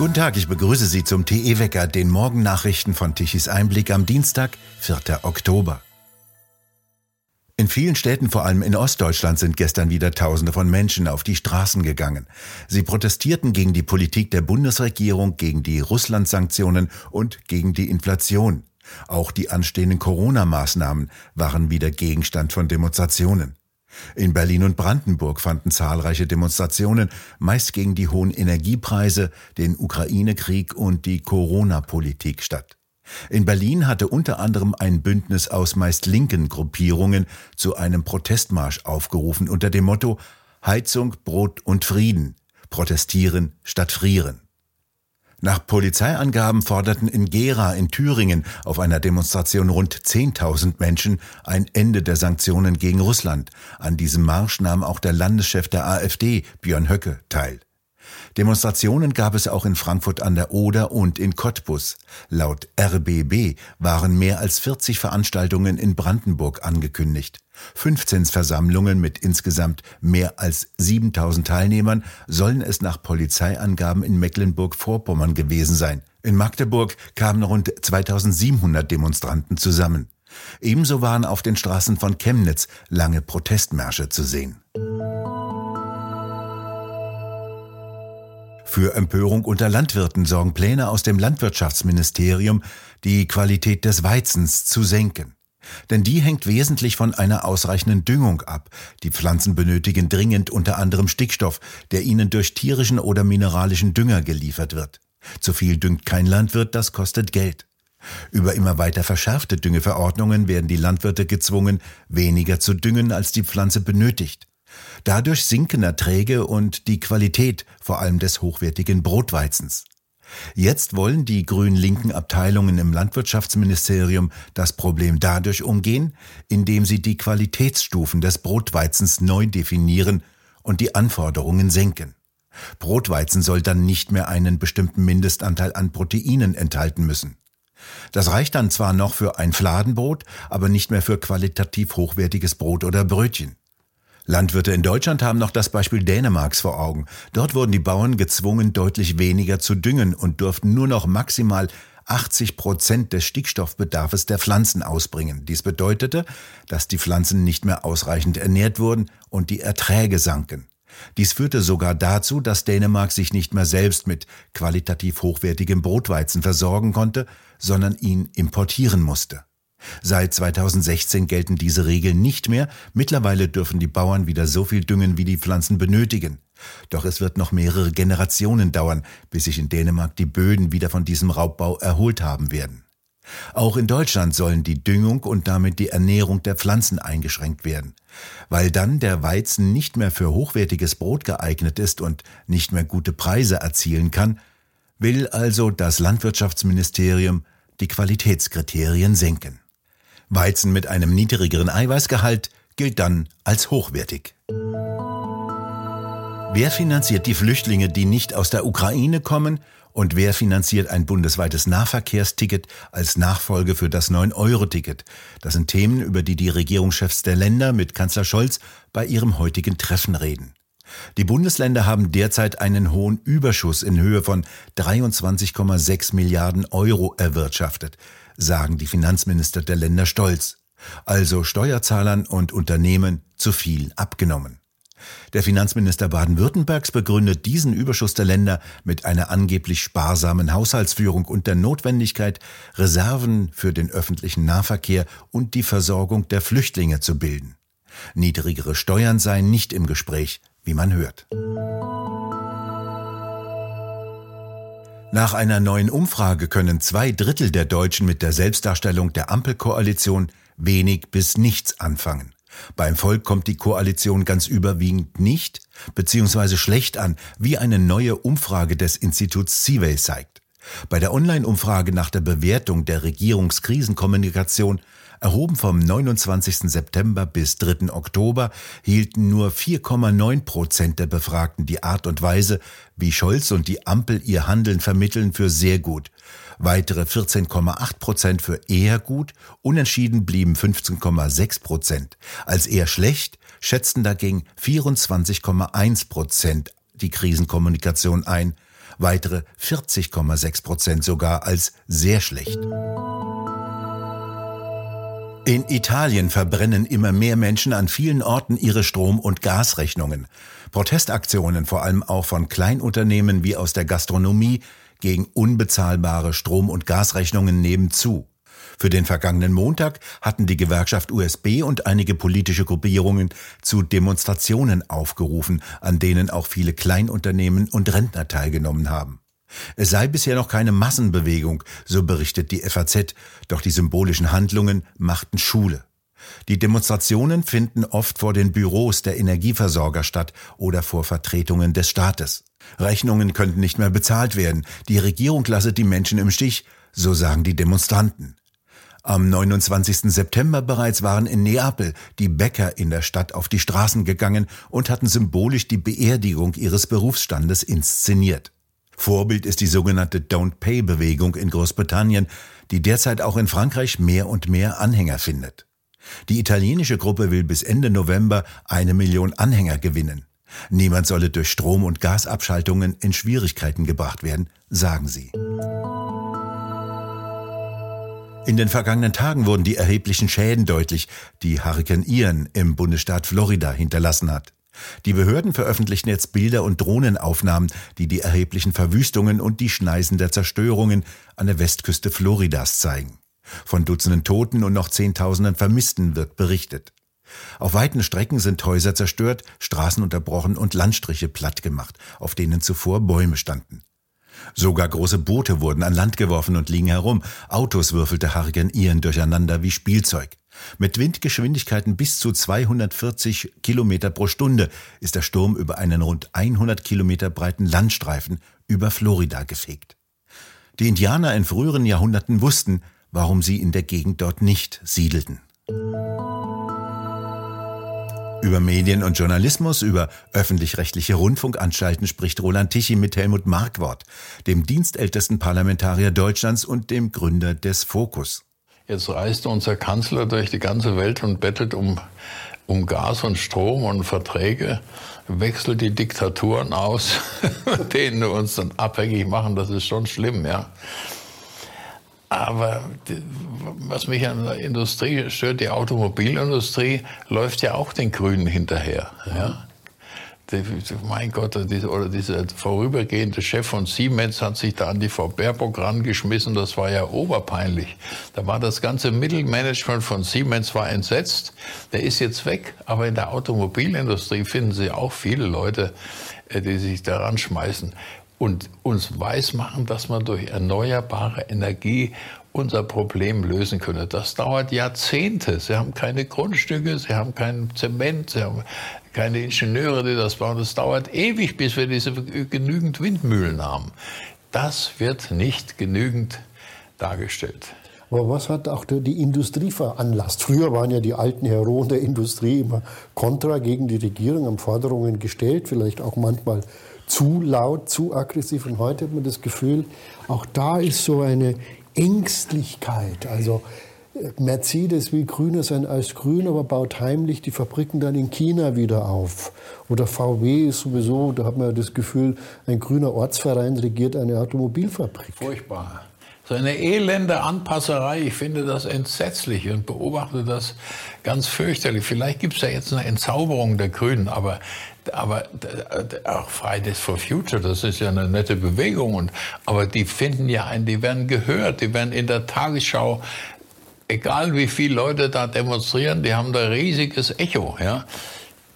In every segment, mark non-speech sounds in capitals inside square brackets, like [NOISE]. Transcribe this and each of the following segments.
Guten Tag, ich begrüße Sie zum TE-Wecker, den Morgennachrichten von Tichys Einblick am Dienstag, 4. Oktober. In vielen Städten, vor allem in Ostdeutschland, sind gestern wieder Tausende von Menschen auf die Straßen gegangen. Sie protestierten gegen die Politik der Bundesregierung, gegen die Russland-Sanktionen und gegen die Inflation. Auch die anstehenden Corona-Maßnahmen waren wieder Gegenstand von Demonstrationen. In Berlin und Brandenburg fanden zahlreiche Demonstrationen, meist gegen die hohen Energiepreise, den Ukraine-Krieg und die Corona-Politik statt. In Berlin hatte unter anderem ein Bündnis aus meist linken Gruppierungen zu einem Protestmarsch aufgerufen unter dem Motto Heizung, Brot und Frieden, protestieren statt frieren. Nach Polizeiangaben forderten in Gera in Thüringen auf einer Demonstration rund 10.000 Menschen ein Ende der Sanktionen gegen Russland. An diesem Marsch nahm auch der Landeschef der AfD, Björn Höcke, teil. Demonstrationen gab es auch in Frankfurt an der Oder und in Cottbus. Laut RBB waren mehr als 40 Veranstaltungen in Brandenburg angekündigt. 15 Versammlungen mit insgesamt mehr als 7000 Teilnehmern sollen es nach Polizeiangaben in Mecklenburg-Vorpommern gewesen sein. In Magdeburg kamen rund 2700 Demonstranten zusammen. Ebenso waren auf den Straßen von Chemnitz lange Protestmärsche zu sehen. Für Empörung unter Landwirten sorgen Pläne aus dem Landwirtschaftsministerium, die Qualität des Weizens zu senken. Denn die hängt wesentlich von einer ausreichenden Düngung ab. Die Pflanzen benötigen dringend unter anderem Stickstoff, der ihnen durch tierischen oder mineralischen Dünger geliefert wird. Zu viel düngt kein Landwirt, das kostet Geld. Über immer weiter verschärfte Düngeverordnungen werden die Landwirte gezwungen, weniger zu düngen, als die Pflanze benötigt. Dadurch sinken Erträge und die Qualität vor allem des hochwertigen Brotweizens. Jetzt wollen die grün-linken Abteilungen im Landwirtschaftsministerium das Problem dadurch umgehen, indem sie die Qualitätsstufen des Brotweizens neu definieren und die Anforderungen senken. Brotweizen soll dann nicht mehr einen bestimmten Mindestanteil an Proteinen enthalten müssen. Das reicht dann zwar noch für ein Fladenbrot, aber nicht mehr für qualitativ hochwertiges Brot oder Brötchen. Landwirte in Deutschland haben noch das Beispiel Dänemarks vor Augen. Dort wurden die Bauern gezwungen, deutlich weniger zu düngen und durften nur noch maximal 80 Prozent des Stickstoffbedarfs der Pflanzen ausbringen. Dies bedeutete, dass die Pflanzen nicht mehr ausreichend ernährt wurden und die Erträge sanken. Dies führte sogar dazu, dass Dänemark sich nicht mehr selbst mit qualitativ hochwertigem Brotweizen versorgen konnte, sondern ihn importieren musste. Seit 2016 gelten diese Regeln nicht mehr. Mittlerweile dürfen die Bauern wieder so viel düngen, wie die Pflanzen benötigen. Doch es wird noch mehrere Generationen dauern, bis sich in Dänemark die Böden wieder von diesem Raubbau erholt haben werden. Auch in Deutschland sollen die Düngung und damit die Ernährung der Pflanzen eingeschränkt werden. Weil dann der Weizen nicht mehr für hochwertiges Brot geeignet ist und nicht mehr gute Preise erzielen kann, will also das Landwirtschaftsministerium die Qualitätskriterien senken. Weizen mit einem niedrigeren Eiweißgehalt gilt dann als hochwertig. Wer finanziert die Flüchtlinge, die nicht aus der Ukraine kommen? Und wer finanziert ein bundesweites Nahverkehrsticket als Nachfolge für das 9-Euro-Ticket? Das sind Themen, über die die Regierungschefs der Länder mit Kanzler Scholz bei ihrem heutigen Treffen reden. Die Bundesländer haben derzeit einen hohen Überschuss in Höhe von 23,6 Milliarden Euro erwirtschaftet sagen die Finanzminister der Länder stolz. Also Steuerzahlern und Unternehmen zu viel abgenommen. Der Finanzminister Baden-Württembergs begründet diesen Überschuss der Länder mit einer angeblich sparsamen Haushaltsführung und der Notwendigkeit, Reserven für den öffentlichen Nahverkehr und die Versorgung der Flüchtlinge zu bilden. Niedrigere Steuern seien nicht im Gespräch, wie man hört. Nach einer neuen Umfrage können zwei Drittel der Deutschen mit der Selbstdarstellung der Ampelkoalition wenig bis nichts anfangen. Beim Volk kommt die Koalition ganz überwiegend nicht bzw. schlecht an, wie eine neue Umfrage des Instituts Seaway zeigt. Bei der Online-Umfrage nach der Bewertung der Regierungskrisenkommunikation erhoben vom 29. September bis 3. Oktober hielten nur 4,9 Prozent der Befragten die Art und Weise, wie Scholz und die Ampel ihr Handeln vermitteln, für sehr gut. Weitere 14,8 Prozent für eher gut, unentschieden blieben 15,6 Prozent. Als eher schlecht schätzten dagegen 24,1 Prozent die Krisenkommunikation ein, weitere 40,6 Prozent sogar als sehr schlecht. In Italien verbrennen immer mehr Menschen an vielen Orten ihre Strom- und Gasrechnungen. Protestaktionen, vor allem auch von Kleinunternehmen wie aus der Gastronomie, gegen unbezahlbare Strom- und Gasrechnungen nehmen zu. Für den vergangenen Montag hatten die Gewerkschaft USB und einige politische Gruppierungen zu Demonstrationen aufgerufen, an denen auch viele Kleinunternehmen und Rentner teilgenommen haben. Es sei bisher noch keine Massenbewegung, so berichtet die FAZ, doch die symbolischen Handlungen machten Schule. Die Demonstrationen finden oft vor den Büros der Energieversorger statt oder vor Vertretungen des Staates. Rechnungen könnten nicht mehr bezahlt werden, die Regierung lasse die Menschen im Stich, so sagen die Demonstranten. Am 29. September bereits waren in Neapel die Bäcker in der Stadt auf die Straßen gegangen und hatten symbolisch die Beerdigung ihres Berufsstandes inszeniert. Vorbild ist die sogenannte Don't Pay Bewegung in Großbritannien, die derzeit auch in Frankreich mehr und mehr Anhänger findet. Die italienische Gruppe will bis Ende November eine Million Anhänger gewinnen. Niemand solle durch Strom- und Gasabschaltungen in Schwierigkeiten gebracht werden, sagen sie. In den vergangenen Tagen wurden die erheblichen Schäden deutlich, die Hurrikan Ian im Bundesstaat Florida hinterlassen hat. Die Behörden veröffentlichen jetzt Bilder und Drohnenaufnahmen, die die erheblichen Verwüstungen und die Schneisen der Zerstörungen an der Westküste Floridas zeigen. Von Dutzenden Toten und noch Zehntausenden Vermissten wird berichtet. Auf weiten Strecken sind Häuser zerstört, Straßen unterbrochen und Landstriche plattgemacht, auf denen zuvor Bäume standen. Sogar große Boote wurden an Land geworfen und liegen herum. Autos würfelte Hurrikan Ian durcheinander wie Spielzeug. Mit Windgeschwindigkeiten bis zu 240 Kilometer pro Stunde ist der Sturm über einen rund 100 Kilometer breiten Landstreifen über Florida gefegt. Die Indianer in früheren Jahrhunderten wussten, warum sie in der Gegend dort nicht siedelten. Über Medien und Journalismus, über öffentlich-rechtliche Rundfunkanstalten spricht Roland Tichy mit Helmut Markwort, dem dienstältesten Parlamentarier Deutschlands und dem Gründer des Fokus. Jetzt reist unser Kanzler durch die ganze Welt und bettelt um, um Gas und Strom und Verträge, wechselt die Diktaturen aus, [LAUGHS] denen wir uns dann abhängig machen. Das ist schon schlimm, ja. Aber was mich an der Industrie stört, die Automobilindustrie läuft ja auch den Grünen hinterher. Ja mein Gott, oder dieser vorübergehende Chef von Siemens hat sich da an die Frau Baerbock rangeschmissen. Das war ja oberpeinlich. Da war das ganze Mittelmanagement von Siemens war entsetzt. Der ist jetzt weg. Aber in der Automobilindustrie finden Sie auch viele Leute, äh, die sich daran schmeißen und uns weismachen, dass man durch erneuerbare Energie unser Problem lösen könne. Das dauert Jahrzehnte. Sie haben keine Grundstücke, sie haben keinen Zement, sie haben keine Ingenieure, die das bauen. Das dauert ewig, bis wir diese genügend Windmühlen haben. Das wird nicht genügend dargestellt. Aber was hat auch die Industrie veranlasst? Früher waren ja die alten Heroen der Industrie immer kontra gegen die Regierung, haben Forderungen gestellt, vielleicht auch manchmal zu laut, zu aggressiv. Und heute hat man das Gefühl, auch da ist so eine Ängstlichkeit. Also Mercedes will grüner sein als grün, aber baut heimlich die Fabriken dann in China wieder auf. Oder VW ist sowieso, da hat man das Gefühl, ein grüner Ortsverein regiert eine Automobilfabrik. Furchtbar. So eine elende Anpasserei, ich finde das entsetzlich und beobachte das ganz fürchterlich. Vielleicht gibt es ja jetzt eine Entzauberung der Grünen, aber, aber auch Fridays for Future, das ist ja eine nette Bewegung. Und, aber die finden ja ein, die werden gehört, die werden in der Tagesschau egal wie viele Leute da demonstrieren, die haben da riesiges Echo. Ja?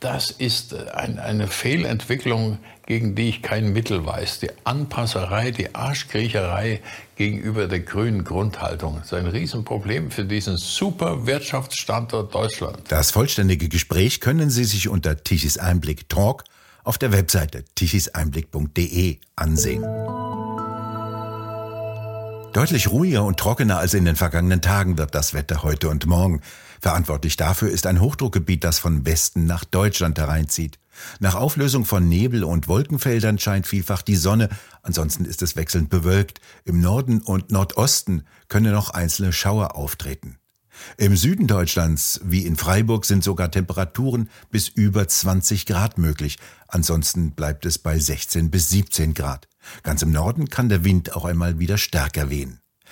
Das ist ein, eine Fehlentwicklung, gegen die ich kein Mittel weiß. Die Anpasserei, die Arschkriecherei gegenüber der grünen Grundhaltung. Das ist ein Riesenproblem für diesen super Wirtschaftsstandort Deutschland. Das vollständige Gespräch können Sie sich unter Tichys Einblick Talk auf der Webseite tichiseinblick.de ansehen. Deutlich ruhiger und trockener als in den vergangenen Tagen wird das Wetter heute und morgen. Verantwortlich dafür ist ein Hochdruckgebiet, das von Westen nach Deutschland hereinzieht. Nach Auflösung von Nebel- und Wolkenfeldern scheint vielfach die Sonne, ansonsten ist es wechselnd bewölkt. Im Norden und Nordosten können noch einzelne Schauer auftreten. Im Süden Deutschlands, wie in Freiburg, sind sogar Temperaturen bis über 20 Grad möglich. Ansonsten bleibt es bei 16 bis 17 Grad. Ganz im Norden kann der Wind auch einmal wieder stärker wehen.